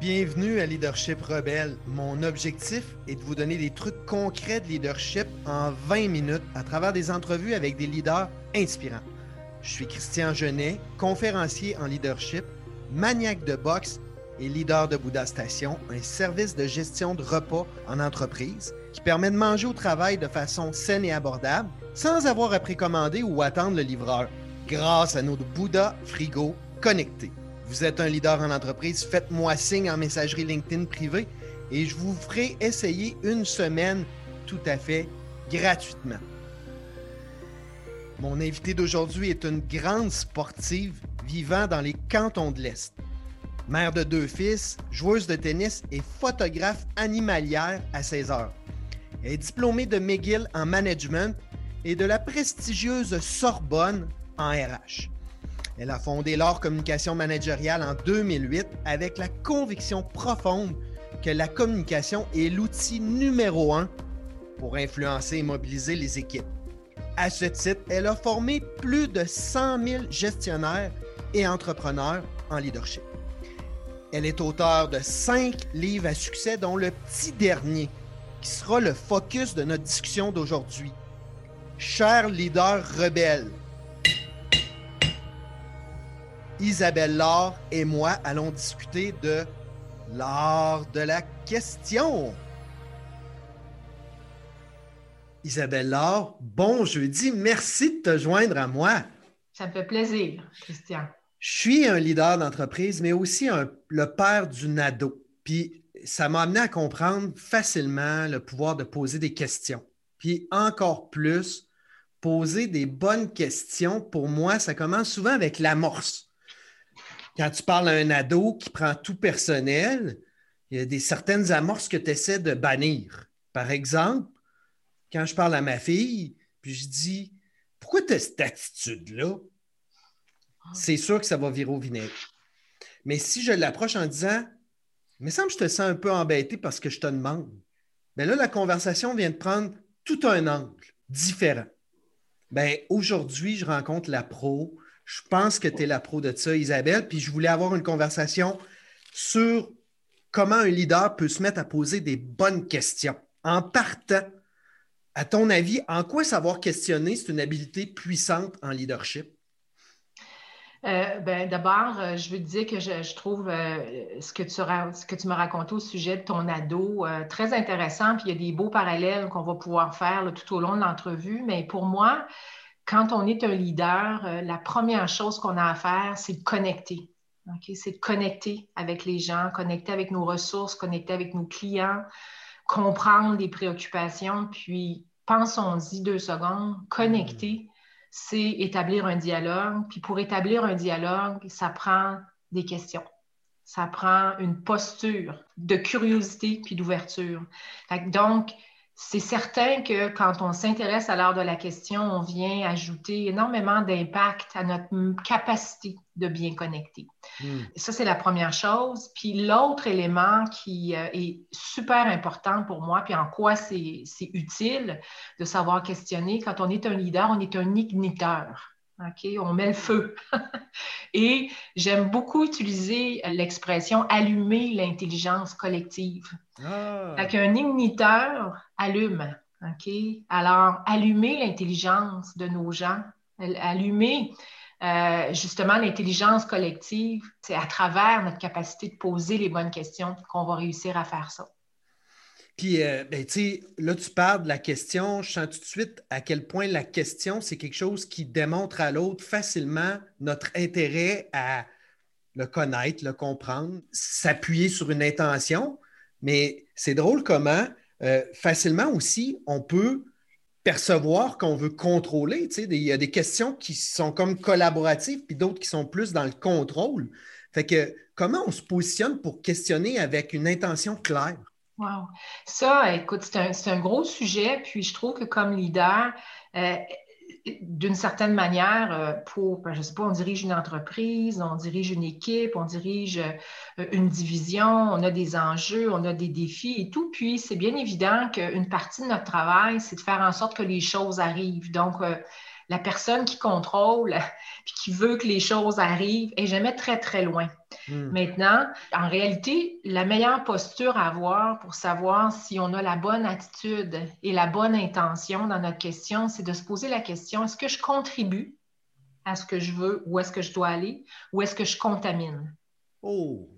Bienvenue à Leadership Rebelle. Mon objectif est de vous donner des trucs concrets de leadership en 20 minutes à travers des entrevues avec des leaders inspirants. Je suis Christian Genet, conférencier en leadership, maniaque de boxe et leader de Bouddha Station, un service de gestion de repas en entreprise qui permet de manger au travail de façon saine et abordable sans avoir à précommander ou attendre le livreur grâce à nos Bouddha Frigo connectés. Vous êtes un leader en entreprise, faites-moi signe en messagerie LinkedIn privée et je vous ferai essayer une semaine tout à fait gratuitement. Mon invité d'aujourd'hui est une grande sportive vivant dans les cantons de l'Est. Mère de deux fils, joueuse de tennis et photographe animalière à 16 heures. Elle est diplômée de McGill en management et de la prestigieuse Sorbonne en RH. Elle a fondé l'art communication managériale en 2008 avec la conviction profonde que la communication est l'outil numéro un pour influencer et mobiliser les équipes. À ce titre, elle a formé plus de 100 000 gestionnaires et entrepreneurs en leadership. Elle est auteure de cinq livres à succès, dont le petit dernier, qui sera le focus de notre discussion d'aujourd'hui. Cher leader rebelle, Isabelle Laure et moi allons discuter de l'art de la question. Isabelle Laure, bon jeudi, merci de te joindre à moi. Ça me fait plaisir, Christian. Je suis un leader d'entreprise, mais aussi le père d'une ado. Puis ça m'a amené à comprendre facilement le pouvoir de poser des questions. Puis encore plus, poser des bonnes questions, pour moi, ça commence souvent avec l'amorce quand tu parles à un ado qui prend tout personnel, il y a des certaines amorces que tu essaies de bannir. Par exemple, quand je parle à ma fille, puis je dis Pourquoi tu as cette attitude-là? C'est sûr que ça va virer au vinaigre. Mais si je l'approche en disant me semble que je te sens un peu embêté parce que je te demande, bien là, la conversation vient de prendre tout un angle différent. Bien, aujourd'hui, je rencontre la pro je pense que tu es la pro de ça, Isabelle. Puis je voulais avoir une conversation sur comment un leader peut se mettre à poser des bonnes questions. En partant, à ton avis, en quoi savoir questionner, c'est une habileté puissante en leadership? Euh, ben, D'abord, euh, je veux te dire que je, trouve euh, ce, que tu, m'as raconté au sujet de ton ado très intéressant. Puis il y a des beaux parallèles qu'on va pouvoir faire tout au long de l'entrevue. Mais pour moi, quand on est un leader, euh, la première chose qu'on a à faire, c'est de connecter. C'est de connecter avec les gens, connecter avec nos ressources, connecter avec nos clients, comprendre les préoccupations, puis pensons-y deux secondes, connecter, mm. c'est établir un dialogue. Puis pour établir un dialogue, ça prend des questions. Ça prend une posture de curiosité puis d'ouverture. Donc, c'est certain que quand on s'intéresse à l'art de la question, on vient ajouter énormément d'impact à notre capacité de bien connecter. Hmm. Ça, c'est la première chose. Puis l'autre élément qui euh, est super important pour moi, puis en quoi c'est utile de savoir questionner, quand on est un leader, on est un igniteur. OK, on met le feu. Et j'aime beaucoup utiliser l'expression allumer l'intelligence collective. Ah. un igniteur allume. OK? Alors, allumer l'intelligence de nos gens, allumer euh, justement l'intelligence collective, c'est à travers notre capacité de poser les bonnes questions qu'on va réussir à faire ça. Puis, euh, ben, tu sais, là, tu parles de la question. Je sens tout de suite à quel point la question, c'est quelque chose qui démontre à l'autre facilement notre intérêt à le connaître, le comprendre, s'appuyer sur une intention. Mais c'est drôle comment euh, facilement aussi on peut percevoir qu'on veut contrôler. Il y a des questions qui sont comme collaboratives, puis d'autres qui sont plus dans le contrôle. Fait que comment on se positionne pour questionner avec une intention claire? Wow. Ça, écoute, c'est un, gros sujet. Puis je trouve que comme leader, euh, d'une certaine manière, euh, pour, ben, je sais pas, on dirige une entreprise, on dirige une équipe, on dirige euh, une division, on a des enjeux, on a des défis et tout. Puis c'est bien évident qu'une partie de notre travail, c'est de faire en sorte que les choses arrivent. Donc, la personne qui contrôle, puis qui veut que les choses arrivent, est jamais très, très loin. Hmm. Maintenant, en réalité, la meilleure posture à avoir pour savoir si on a la bonne attitude et la bonne intention dans notre question, c'est de se poser la question, est-ce que je contribue à ce que je veux, où est-ce que je dois aller, ou est-ce que je contamine? Oh,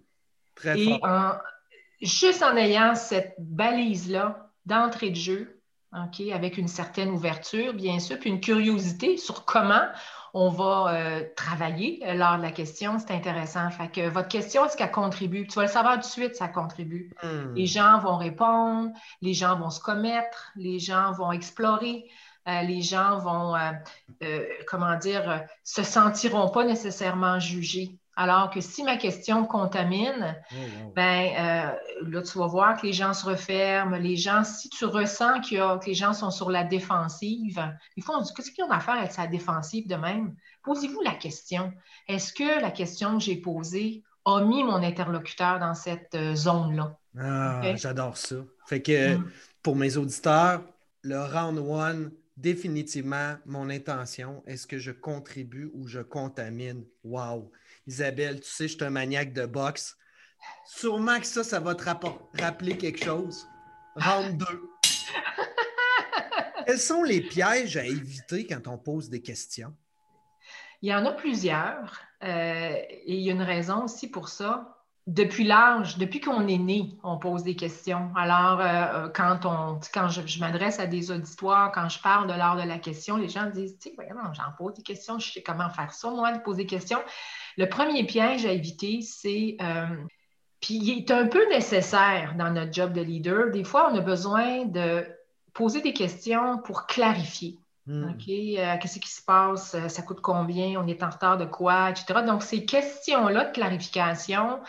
très et juste en ayant cette balise-là d'entrée de jeu, OK, avec une certaine ouverture, bien sûr, puis une curiosité sur comment on va euh, travailler euh, lors de la question. C'est intéressant. Fait que votre question, est-ce qu'elle contribue? Tu vas le savoir tout de suite, ça contribue. Hmm. Les gens vont répondre, les gens vont se commettre, les gens vont explorer. Euh, les gens vont, comment dire, se sentiront pas nécessairement jugés. Alors que si ma question contamine, oh, ben là, tu vas voir que les gens se referment. Les gens, si tu ressens que les gens sont sur la défensive, il faut qu'est-ce qu'ils ont à faire avec sa défensive de même? Posez-vous la question. Est-ce que la question que j'ai posée a mis mon interlocuteur dans cette euh, zone-là? Ah, j'adore ça. Fait que mm. pour mes auditeurs, le round one, définitivement mon intention. Est-ce que je contribue ou je contamine? Wow! Isabelle, tu sais, je suis un maniaque de boxe. Sûrement que ça, ça va te rappeler quelque chose. Round 2. Quels sont les pièges à éviter quand on pose des questions? Il y en a plusieurs. Euh, et il y a une raison aussi pour ça. Depuis l'âge, depuis qu'on est né, on pose des questions. Alors, euh, quand, on, quand je, m'adresse à des auditoires, quand je parle de l'art de la question, les gens disent, tu sais, j'en pose des questions, je sais comment faire ça, moi, de poser des questions. Le premier piège à éviter, c'est euh, puis il est un peu nécessaire dans notre job de leader. Des fois, on a besoin de poser des questions pour clarifier. Hmm. OK? Euh, qu'est-ce qui se passe? Euh, ça coûte combien? On est en retard de quoi? Etc. Donc, ces questions-là de clarification,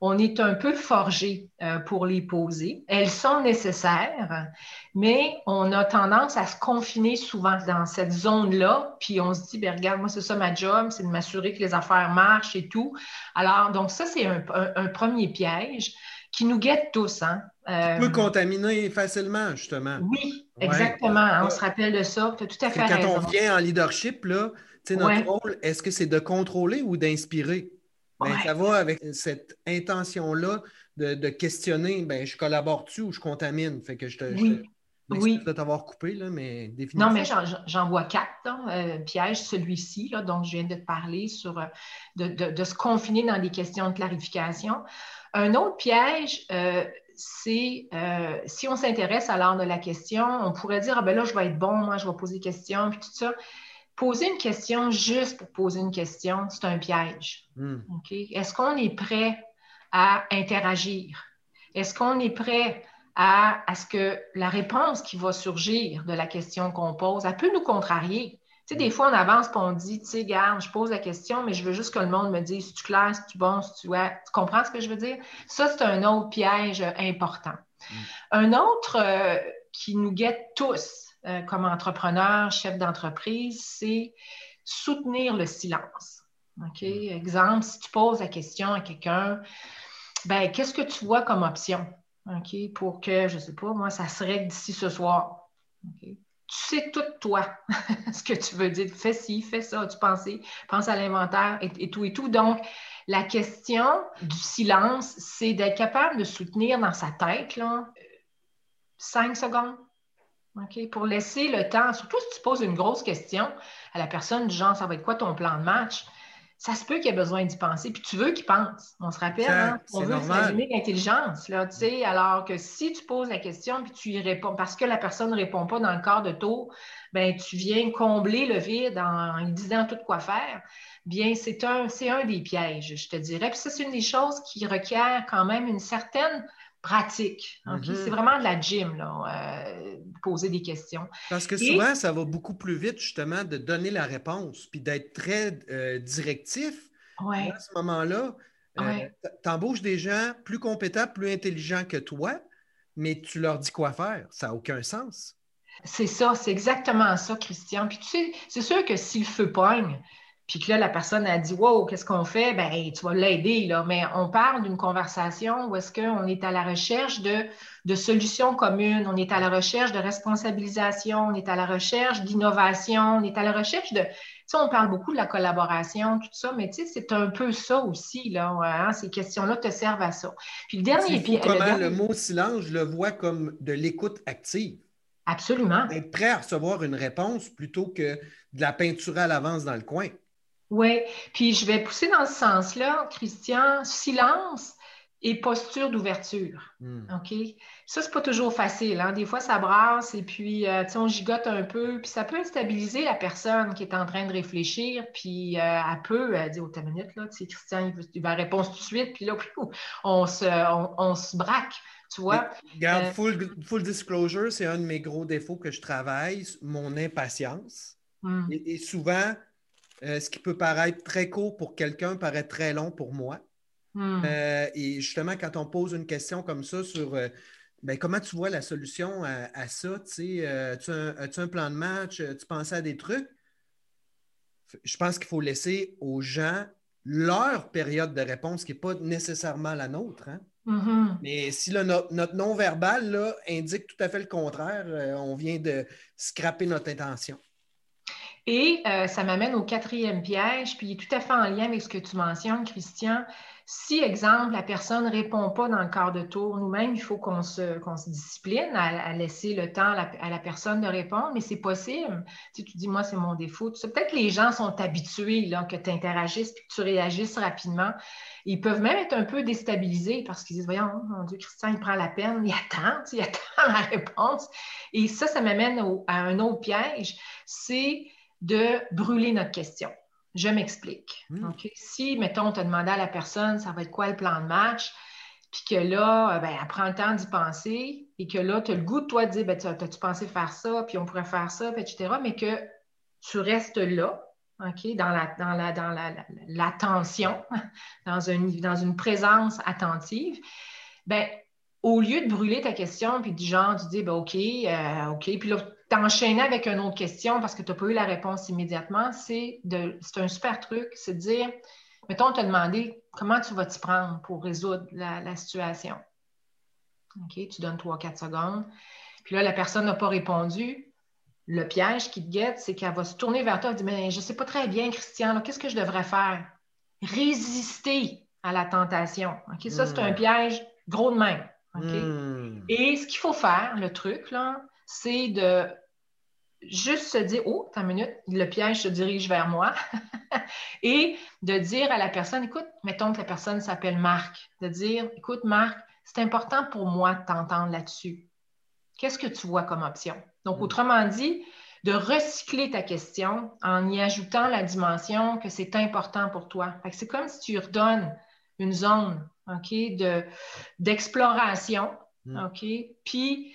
on est un peu forgé euh, pour les poser. Elles sont nécessaires, mais on a tendance à se confiner souvent dans cette zone-là, puis on se dit, ben, regarde, moi, c'est ça ma job, c'est de m'assurer que les affaires marchent et tout. Alors, donc ça, c'est un, premier piège qui nous guette tous. Hein? Euh, peut contaminer facilement, justement. Oui, exactement. On se rappelle de ça. Tu as tout à fait quand on vient en leadership, là, notre rôle, est-ce que c'est de contrôler ou d'inspirer? Ben, ça va avec cette intention-là de, questionner, ben, je collabore-tu ou je contamine? Fait que je te. Oui. oui. de t'avoir coupé, là, mais définitivement. Non, mais j'en vois quatre euh, pièges. Celui-ci, dont je viens de te parler, sur, euh, de, se confiner dans des questions de clarification. Un autre piège, euh, c'est si on s'intéresse à l'art de la question, on pourrait dire, ah ben là, je vais être bon, moi, je vais poser des questions, puis tout ça. Poser une question juste pour poser une question, c'est un piège. Hmm. Est-ce qu'on est prêt à interagir? Est-ce qu'on est prêt à, ce que la réponse qui va surgir de la question qu'on pose, elle peut nous contrarier? Tu sais, des hmm. fois, on avance et on dit, tu sais, garde, je pose la question, mais je veux juste que le monde me dise si tu clair, si tu bon, si tu ouais. Tu comprends ce que je veux dire? Ça, c'est un autre piège important. Hmm. Un autre euh, qui nous guette tous, euh, comme entrepreneur, chef d'entreprise, c'est soutenir le silence. OK? Mm. Exemple, si tu poses la question à quelqu'un, ben, qu'est-ce que tu vois comme option? OK? Pour que, je ne sais pas, moi, ça serait d'ici ce soir. Tu sais tout, toi, ce que tu veux dire. Fais ci, fais ça, tu penses, pense à l'inventaire et, tout et tout. Donc, la question du silence, c'est d'être capable de soutenir dans sa tête là, cinq secondes, pour laisser le temps, surtout si tu poses une grosse question à la personne du genre, ça va être quoi ton plan de match? Ça se peut qu'il ait besoin d'y penser, puis tu veux qu'il pense. On se rappelle, hein? on veut s'imaginer l'intelligence, là, tu sais, alors que si tu poses la question puis tu y réponds, parce que la personne ne répond pas dans le quart de tour, ben tu viens combler le vide en, lui disant tout quoi faire. Bien, c'est un, c'est un des pièges, je te dirais. Puis ça, c'est une des choses qui requiert quand même une certaine pratique. Mhm. C'est vraiment de la gym, là, euh, poser des questions. Parce que souvent, ça va beaucoup plus vite, justement, de donner la réponse, puis d'être très euh, directif. Ouais. À ce moment-là, euh, tu embauches des gens plus compétents, plus intelligents que toi, mais tu leur dis quoi faire. Ça n'a aucun sens. C'est ça, c'est exactement ça, Christian. Puis tu sais, c'est sûr que si le feu pogne, puis que là, la personne a dit Wow, qu'est-ce qu'on fait? Ben, tu vas l'aider, là. Mais on parle d'une conversation où est-ce qu'on est à la recherche de, de, solutions communes, on est à la recherche de responsabilisation, on est à la recherche d'innovation, on est à la recherche de. Tu sais, on parle beaucoup de la collaboration, tout ça, mais tu sais, c'est un peu ça aussi, là. Hein, ces questions-là te servent à ça. Puis le dernier. Puis, comment le, mot silence, je le vois comme de l'écoute active. Absolument. Être prêt à recevoir une réponse plutôt que de la peinture à l'avance dans le coin. Oui, puis je vais pousser dans ce sens-là, Christian, silence et posture d'ouverture. Hmm. OK? Ça, c'est pas toujours facile. Hein? Des fois, ça brasse et puis, euh, tu sais, on gigote un peu, puis ça peut instabiliser la personne qui est en train de réfléchir, puis euh, elle peut euh, dire, oh, ta minute, là, tu sais, Christian, il va répondre tout de suite, puis là, on se, on, se braque. Tu vois? Regarde, full, full, disclosure, c'est un de mes gros défauts que je travaille, mon impatience. Hmm. et, souvent, euh, ce qui peut paraître très court pour quelqu'un paraît très long pour moi. Hmm. Euh, et justement, quand on pose une question comme ça sur euh, ben, comment tu vois la solution à, ça, tu as-tu un, plan de match, tu pensais à des trucs? Je pense qu'il faut laisser aux gens leur période de réponse qui n'est pas nécessairement la nôtre. Hein. Mm-hmm. Mais si notre, non-verbal indique tout à fait le contraire, on vient de scraper notre intention. Et euh, ça m'amène au quatrième piège, puis tout à fait en lien avec ce que tu mentionnes, Christian. Si, exemple, la personne ne répond pas dans le quart de tour, nous-mêmes, il faut qu'on se, discipline à, laisser le temps à la, personne de répondre, mais c'est possible. Tu, tu dis, moi, c'est mon défaut. Peut-être que les gens sont habitués là, que tu interagisses puis que tu réagisses rapidement. Ils peuvent même être un peu déstabilisés parce qu'ils disent, voyons, mon Dieu, Christian, il prend la peine, il attend, il attend la réponse. Et ça, ça m'amène à un autre piège. C'est de brûler notre question. Je m'explique. Hmm. Si, mettons, on te demandé à la personne, ça va être quoi le plan de match, puis que là, euh, ben, elle prend le temps d'y penser, et que là, tu as le goût de toi de dire, ben, as-tu pensé faire ça, puis on pourrait faire ça, etc., mais que tu restes là, OK, dans la, dans la, dans l'attention, dans, dans une présence attentive, ben, au lieu de brûler ta question, puis du genre, tu dis, ben, OK, euh, OK, puis là, t'enchaîner avec une autre question parce que tu n'as pas eu la réponse immédiatement, c'est un super truc, c'est de dire, mettons, on t'a demandé comment tu vas t'y prendre pour résoudre la, situation. OK, tu donnes 3-4 secondes. Puis là, la personne n'a pas répondu. Le piège qui te guette, c'est qu'elle va se tourner vers toi et dire Mais je ne sais pas très bien, Christian, qu'est-ce que je devrais faire? Résister à la tentation. OK, ça, c'est un hmm. piège gros de même. OK? Hmm. Et ce qu'il faut faire, le truc, là, c'est de juste se dire, oh, ta minute, le piège se dirige vers moi, et de dire à la personne, écoute, mettons que la personne s'appelle Marc, de dire, écoute, Marc, c'est important pour moi de t'entendre là-dessus. Qu'est-ce que tu vois comme option? Donc, mm. autrement dit, de recycler ta question en y ajoutant la dimension que c'est important pour toi. C'est comme si tu redonnes une zone d'exploration, mm. OK, puis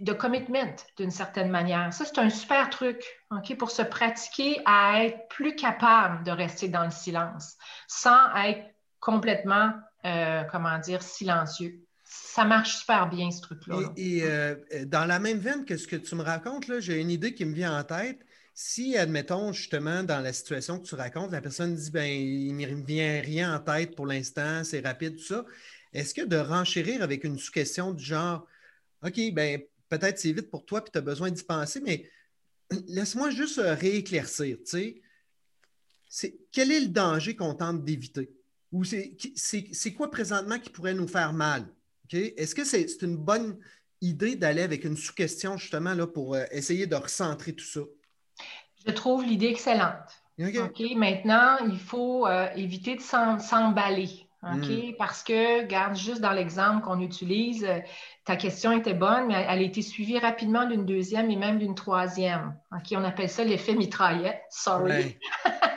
de commitment d'une certaine manière. Ça, c'est un super truc ok, pour se pratiquer à être plus capable de rester dans le silence sans être complètement, euh, comment dire, silencieux. Ça marche super bien, ce truc-là. Et, euh, dans la même veine que ce que tu me racontes, j'ai une idée qui me vient en tête. Si, admettons, justement, dans la situation que tu racontes, la personne dit ben, il ne me vient rien en tête pour l'instant, c'est rapide, tout ça, est-ce que de renchérir avec une sous-question du genre OK, ben peut-être c'est vite pour toi puis tu as besoin d'y penser, mais laisse-moi juste euh, rééclaircir. Quel est le danger qu'on tente d'éviter? Ou c'est quoi présentement qui pourrait nous faire mal? Est-ce que c'est une bonne idée d'aller avec une sous-question justement là, pour euh, essayer de recentrer tout ça? Je trouve l'idée excellente. OK. Maintenant, il faut euh, éviter de s'emballer. OK? Hmm. Parce que, garde juste dans l'exemple qu'on utilise, ta question était bonne, mais elle a été suivie rapidement d'une deuxième et même d'une troisième. OK? On appelle ça l'effet mitraillette. Sorry.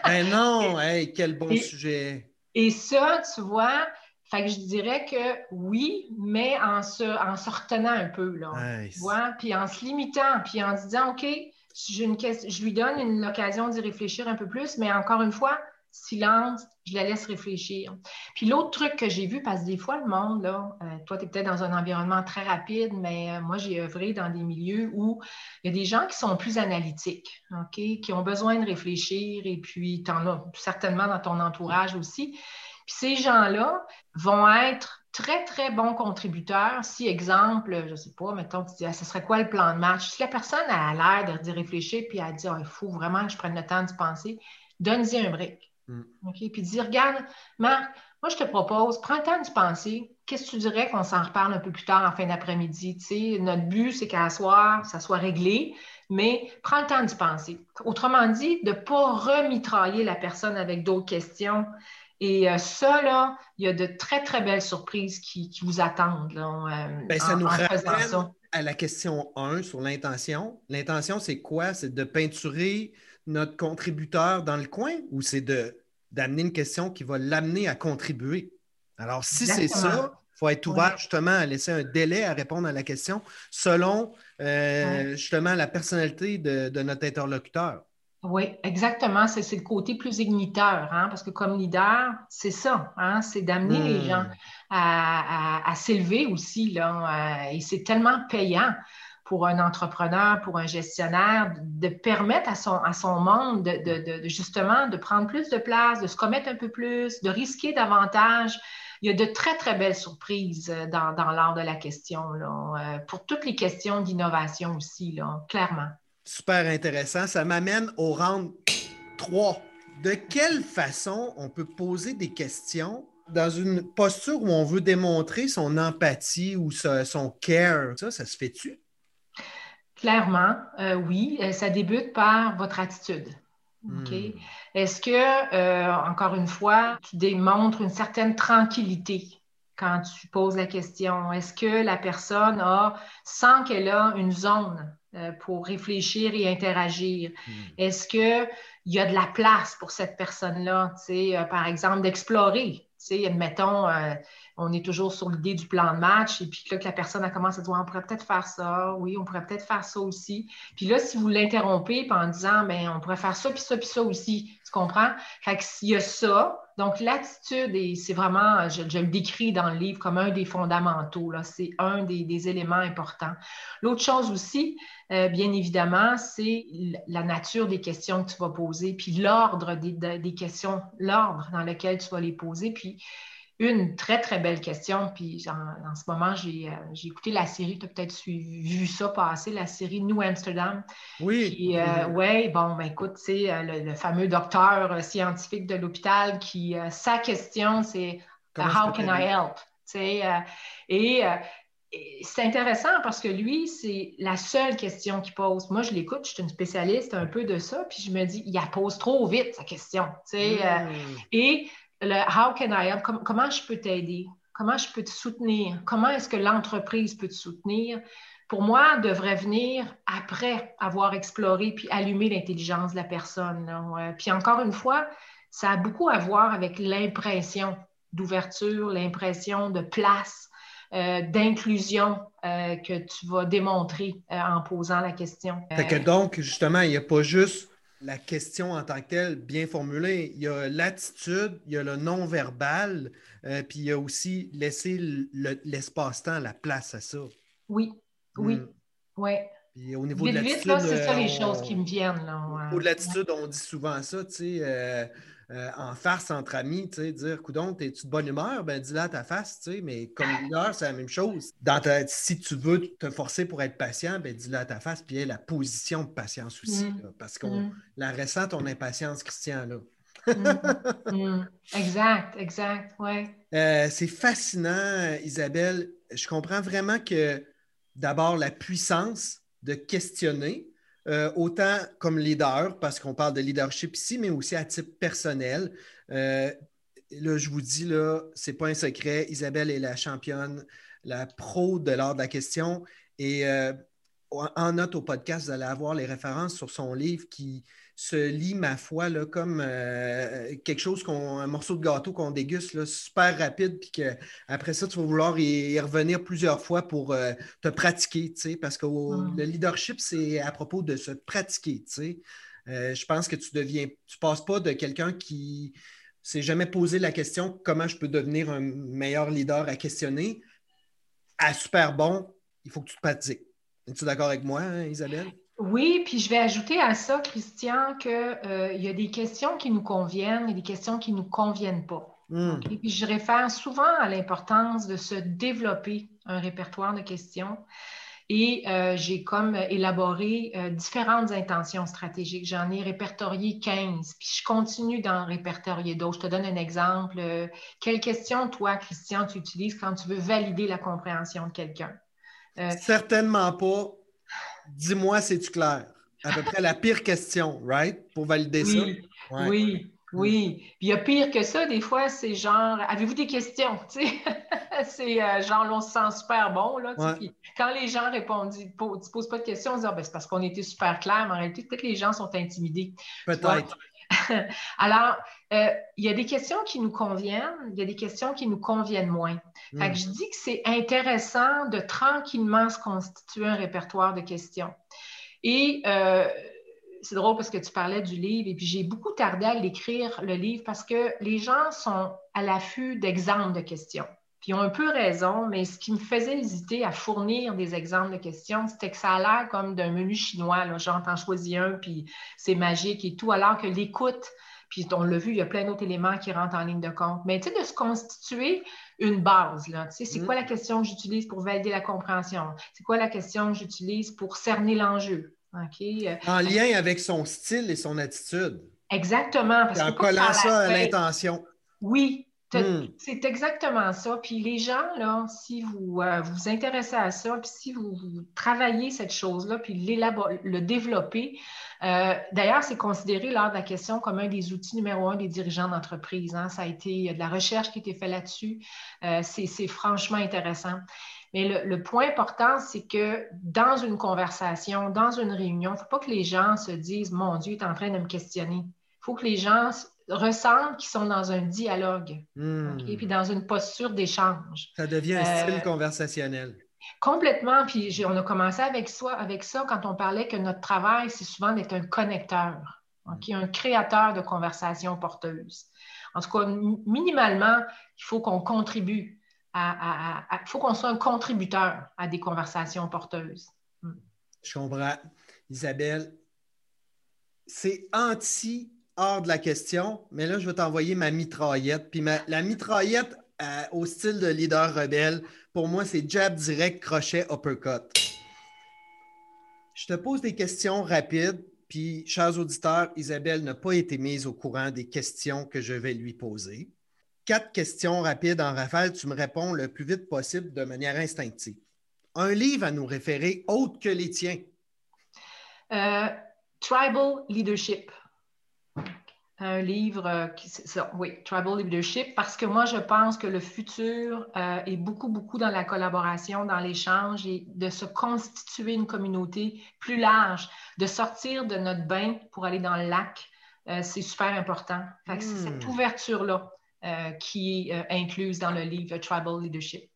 ben non, quel bon sujet. Et ça, tu vois, fait que je dirais que oui, mais en se, en se retenant un peu, là. vois? Puis en se limitant, puis en se disant, OK, une je lui donne l'occasion d'y réfléchir un peu plus, mais encore une fois, silence, je la laisse réfléchir. Puis l'autre truc que j'ai vu, parce que des fois, le monde, euh, toi, tu es peut-être dans un environnement très rapide, mais euh, moi, j'ai œuvré dans des milieux où il y a des gens qui sont plus analytiques, qui ont besoin de réfléchir, et puis tu en as certainement dans ton entourage aussi. Puis ces gens-là vont être très, très bons contributeurs. Si, exemple, je ne sais pas, mettons, tu dis, ah, ce serait quoi le plan de match? Si la personne a l'air d'y réfléchir, puis elle dit, ah, il faut vraiment que je prenne le temps de penser, donne-y un break. Mm. OK? Puis dis, regarde, Marc, moi, je te propose, prends le temps de penser. Qu'est-ce que tu dirais qu'on s'en reparle un peu plus tard en fin d'après-midi? notre but, c'est qu'à soir, ça soit réglé, mais prends le temps d'y penser. Autrement dit, de ne pas remitrailler la personne avec d'autres questions. Et euh, ça, là, il y a de très, très belles surprises qui, vous attendent. Là, euh, ben, ça nous ramène à la question 1 sur l'intention. L'intention, c'est quoi? C'est de peinturer notre contributeur dans le coin ou c'est d'amener une question qui va l'amener à contribuer? Alors, si c'est ça, il faut être ouvert justement à laisser un délai à répondre à la question selon euh, justement la personnalité de, notre interlocuteur. Oui, exactement. C'est le côté plus igniteur, hein, parce que comme leader, c'est ça, hein, c'est d'amener les hmm. gens à, s'élever aussi. Là, euh, et c'est tellement payant pour un entrepreneur, pour un gestionnaire, de permettre à son, à son monde de, justement de prendre plus de place, de se commettre un peu plus, de risquer davantage. Il y a de très, très belles surprises euh, dans, dans l'art de la question, euh, pour toutes les questions d'innovation aussi, clairement. Super intéressant. Ça m'amène au round 3. De quelle façon on peut poser des questions dans une posture où on veut démontrer son empathie ou son care? Ça, ça se fait-tu? Clairement, euh, oui. Euh, ça débute par votre attitude. Hmm. Est-ce que, euh, encore une fois, tu démontres une certaine tranquillité quand tu poses la question? Est-ce que la personne a, sent qu'elle a une zone pour réfléchir et interagir? Hmm. Est-ce qu'il y a de la place pour cette personne-là, par exemple, d'explorer? Admettons, on est toujours sur l'idée du plan de match, et puis là, que la personne a commencé à dire, on pourrait peut-être faire ça, oui, on pourrait peut-être faire ça aussi. Puis là, si vous l'interrompez en disant, ben on pourrait faire ça, puis ça, puis ça aussi, tu comprends? Fait qu'il y a ça. Donc, l'attitude, c'est vraiment, je, le décris dans le livre comme un des fondamentaux, c'est un des, éléments importants. L'autre chose aussi, euh, bien évidemment, c'est la nature des questions que tu vas poser, puis l'ordre des, des questions, l'ordre dans lequel tu vas les poser, puis une très, très belle question. Puis en, ce moment, euh, j'ai écouté la série, tu as peut-être vu ça passer, la série New Amsterdam. Oui. Euh, oui, bon, ben écoute, c'est euh, le, fameux docteur scientifique de l'hôpital qui, sa question, c'est How can I help? et c'est intéressant parce que lui, c'est la seule question qu'il pose. Moi, je l'écoute, je suis une spécialiste un peu de ça, puis je me dis, il pose trop vite sa question. Mm. et le How can I help? comment je peux t'aider? Comment je peux te soutenir? Comment est-ce que l'entreprise peut te soutenir? Pour moi, devrait venir après avoir exploré puis allumé l'intelligence de la personne. Puis encore une fois, ça a beaucoup à voir avec l'impression d'ouverture, l'impression de place, euh, d'inclusion euh, que tu vas démontrer euh, en posant la question. que donc, justement, il n'y a pas juste la question en tant que telle bien formulée. Il y a l'attitude, il y a le non-verbal, euh, puis il y a aussi laisser l'espace-temps, la place à ça. Oui, oui, hmm. oui. Puis au niveau de l'attitude. c'est ça les euh, choses qui me viennent. Là, Au niveau de l'attitude, on dit souvent ça, tu sais. Euh, euh, en farce entre amis, tu sais, dire, coudon, es-tu de bonne humeur? Ben, dis-le à ta face, tu sais, mais comme humeur, c'est la même chose. Dans si tu veux te forcer pour être patient, ben, dis-le à ta face, puis il y a la position de patience aussi, mm. parce qu'on mm. la ressent, ton impatience, Christian, là. Mm. Exact, exact, oui. Euh, c'est fascinant, Isabelle. Je comprends vraiment que d'abord la puissance de questionner, euh, autant comme leader, parce qu'on parle de leadership ici, mais aussi à titre personnel. Euh, là, je vous dis, là, c'est pas un secret. Isabelle est la championne, la pro de l'art de la question. Et euh, en note au podcast, vous allez avoir les références sur son livre qui, se lit, ma foi, là, comme euh, quelque chose, qu'on, un morceau de gâteau qu'on déguste là, super rapide, puis qu'après ça, tu vas vouloir y, revenir plusieurs fois pour euh, te pratiquer, parce que le leadership, c'est à propos de se pratiquer. Euh, je pense que tu deviens, tu passes pas de quelqu'un qui s'est jamais posé la question comment je peux devenir un meilleur leader à questionner à super bon, il faut que tu te pratiques. Es-tu d'accord avec moi, hein, Isabelle? Oui, puis je vais ajouter à ça, Christian, qu'il euh, y a des questions qui nous conviennent et des questions qui ne nous conviennent pas. Hmm. Et puis je réfère souvent à l'importance de se développer un répertoire de questions. Et euh, j'ai comme élaboré euh, différentes intentions stratégiques. J'en ai répertorié 15, puis je continue d'en répertorier d'autres. Je te donne un exemple. quelle question, toi, Christian, tu utilises quand tu veux valider la compréhension de quelqu'un? Certainement pas dis-moi, c'est-tu clair? À peu près la pire question, right? Pour valider ça. Oui, oui. Puis il y a pire que ça, des fois, c'est genre, avez-vous des questions? c'est euh, genre, on se sent super bon. Là, quand les gens répondent, tu ne poses pas de questions, on dit, ah, ben, c'est parce qu'on était super clair, mais en réalité, peut-être que les gens sont intimidés. Peut-être. Alors, euh, il y a des questions qui nous conviennent, il y a des questions qui nous conviennent moins. Je dis que c'est intéressant de tranquillement se constituer un répertoire de questions. Et euh, c'est drôle parce que tu parlais du livre, et puis j'ai beaucoup tardé à l'écrire, le livre, parce que les gens sont à l'affût d'exemples de questions. Puis ils ont un peu raison, mais ce qui me faisait hésiter à fournir des exemples de questions, c'était que ça a l'air comme d'un menu chinois. Là. Genre, t'en choisis un, puis c'est magique et tout, alors que l'écoute, puis on l'a vu, il y a plein d'autres éléments qui rentrent en ligne de compte. Mais tu sais, de se constituer une base, là. Tu sais, c'est quoi mm. la question que j'utilise pour valider la compréhension? C'est quoi la question que j'utilise pour cerner l'enjeu? Euh, en lien avec son style et son attitude. Exactement. Parce en collant ça à l'intention. Oui, Hmm. C'est exactement ça. Puis les gens, là, si vous euh, vous intéressez à ça, puis si vous, travaillez cette chose-là, puis le développer, euh, d'ailleurs, c'est considéré lors de la question comme un des outils numéro un des dirigeants d'entreprise. Hein. Ça a été, il y a de la recherche qui a été faite là-dessus. Euh, c'est franchement intéressant. Mais le, point important, c'est que dans une conversation, dans une réunion, il ne faut pas que les gens se disent Mon Dieu, il est en train de me questionner. Il faut que les gens ressentent qu'ils sont dans un dialogue, et hmm. puis dans une posture d'échange. Ça devient un style euh, conversationnel. Complètement. Puis on a commencé avec ça, avec ça quand on parlait que notre travail, c'est souvent d'être un connecteur, un créateur de conversations porteuses. En tout cas, minimalement, il faut qu'on contribue à, il faut qu'on soit un contributeur à des conversations porteuses. Hmm. Je comprends. Isabelle, c'est anti hors de la question, mais là, je vais t'envoyer ma mitraillette. Puis la mitraillette euh, au style de leader rebelle, pour moi, c'est jab direct, crochet, uppercut. Je te pose des questions rapides, puis, chers auditeurs, Isabelle n'a pas été mise au courant des questions que je vais lui poser. Quatre questions rapides en rafale, tu me réponds le plus vite possible de manière instinctive. Un livre à nous référer autre que les tiens? Euh, Tribal Leadership un livre, euh, qui, ça, oui, Tribal Leadership, parce que moi, je pense que le futur euh, est beaucoup, beaucoup dans la collaboration, dans l'échange et de se constituer une communauté plus large, de sortir de notre bain pour aller dans le lac. Euh, c'est super important. C'est cette hmm. ouverture-là qui est incluse dans le livre Tribal Leadership.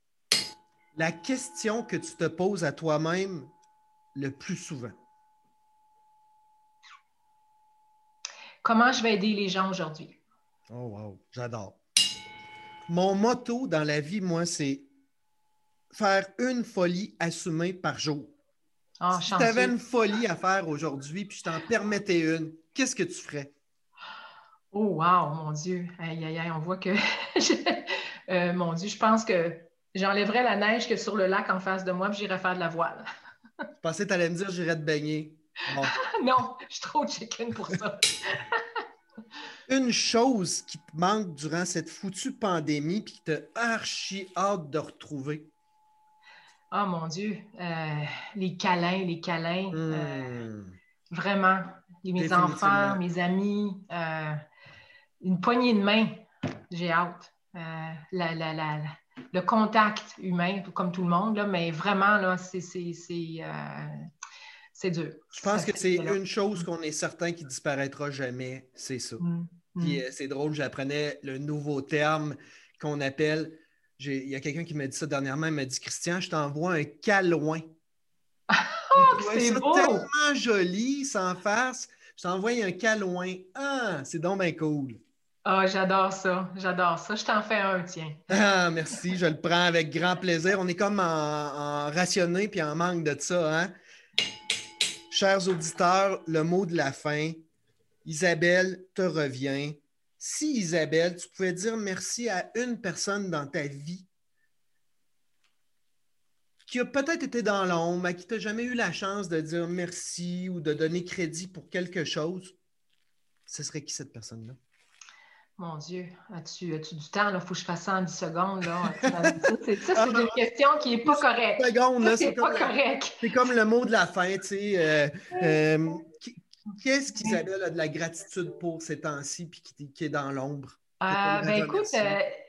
La question que tu te poses à toi-même le plus souvent. Comment je vais aider les gens aujourd'hui? Oh, wow, j'adore. Mon motto dans la vie, moi, c'est faire une folie assumée par jour. Oh, si tu avais une folie à faire aujourd'hui, puis je t'en permettais une, qu'est-ce que tu ferais? Oh, wow, mon Dieu. Aïe, aïe, aïe, on voit que. Euh, mon Dieu, je pense que j'enlèverais la neige que sur le lac en face de moi, puis j'irais faire de la voile. je pensais que tu allais me dire j'irais te baigner. non, je suis trop chicken pour ça. Une chose qui te manque durant cette foutue pandémie puis que tu archi hâte de retrouver? Oh mon Dieu, euh, les câlins, les câlins. Euh, hmm. vraiment, mes enfants, mes amis, euh, une poignée de main, j'ai hâte. le contact humain, comme tout le monde, là, mais vraiment, là, c'est c'est dur. Je pense que c'est une chose qu'on est certain qui disparaîtra jamais, c'est ça. Mm, mm. Puis euh, c'est drôle, j'apprenais le nouveau terme qu'on appelle. Il y a quelqu'un qui m'a dit ça dernièrement, il m'a dit Christian, je t'envoie un caloin. Oh, c'est beau! tellement joli, sans face. Je t'envoie un câlin. Ah, c'est donc bien cool. Ah, j'adore ça. J'adore ça. Je t'en fais un, tiens. Ah, merci. Je le prends avec grand plaisir. On est comme en, rationné puis en manque de ça. Hein? Chers auditeurs, le mot de la fin. Isabelle te revient. Si, Isabelle, tu pouvais dire merci à une personne dans ta vie qui a peut-être été dans l'ombre, mais qui t'a jamais eu la chance de dire merci ou de donner crédit pour quelque chose, ce serait qui cette personne-là? Mon Dieu, as-tu du temps? Il faut que je fasse ça en 10 secondes. Là. ça, c'est une question qui n'est pas correcte. c'est pas correct. C'est comme le mot de la fin. Tu sais, euh, euh, Qu'est-ce qu'Isabelle a de la gratitude pour ces temps-ci puis qui, est dans l'ombre? Euh, ben écoute,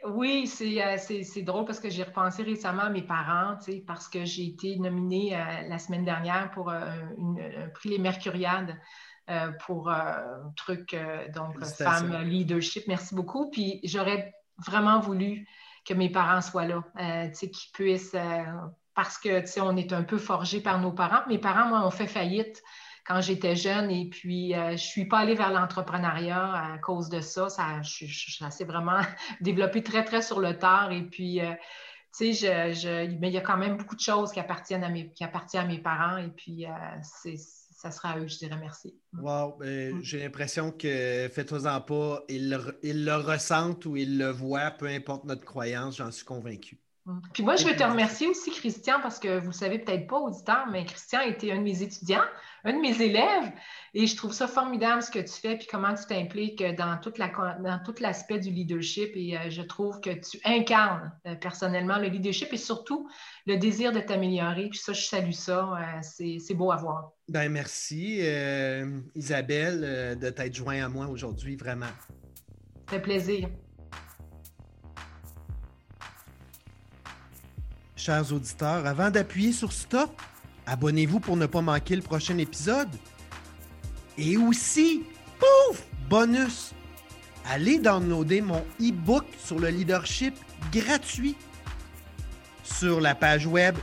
oui, c'est drôle parce que j'ai repensé récemment à mes parents, parce que j'ai été nominée la semaine dernière pour un prix Les Mercuriades. Euh, pour un euh, truc, euh, donc, femme leadership. Merci beaucoup. Puis j'aurais vraiment voulu que mes parents soient là, qu'ils puissent, parce que, tu sais, on est un peu forgé par nos parents. Mes parents, moi, ont fait faillite quand j'étais jeune et puis je ne suis pas allée vers l'entrepreneuriat à cause de ça. Ça, je, s'est vraiment développé très, très sur le tard et puis, tu sais, je, mais il y a quand même beaucoup de choses qui appartiennent à mes, qui appartiennent à mes parents et puis c'est ça sera à eux, je dirais merci. Wow, ben, mm. j'ai l'impression que faites-en pas, ils le, ressentent ou ils le voient, peu importe notre croyance, j'en suis convaincu. Mm. Puis moi, je veux te remercier aussi, Christian, parce que vous ne savez peut-être pas, auditeur, mais Christian était un de mes étudiants, un de mes élèves, et je trouve ça formidable ce que tu fais, puis comment tu t'impliques dans, toute la, dans tout l'aspect du leadership. Et euh, je trouve que tu incarnes euh, personnellement le leadership et surtout le désir de t'améliorer. Puis ça, je salue ça. Euh, c'est, beau à voir. Ben merci, Isabelle, de t'être joint à moi aujourd'hui, vraiment. Ça fait plaisir. Chers auditeurs, avant d'appuyer sur Stop, abonnez-vous pour ne pas manquer le prochain épisode. Et aussi, pouf, bonus, allez downloader mon e-book sur le leadership gratuit sur la page web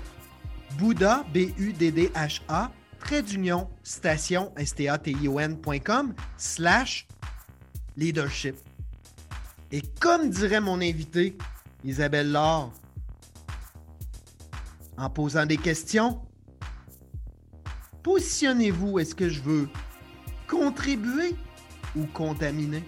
Bouddha, B-U-D-D-H-A, trait d'union, station, S-T-A-T-I-O-N.com, slash leadership. Et comme dirait mon invité, Isabelle Laure, en posant des questions. Positionnez-vous, est-ce que je veux contribuer ou contaminer?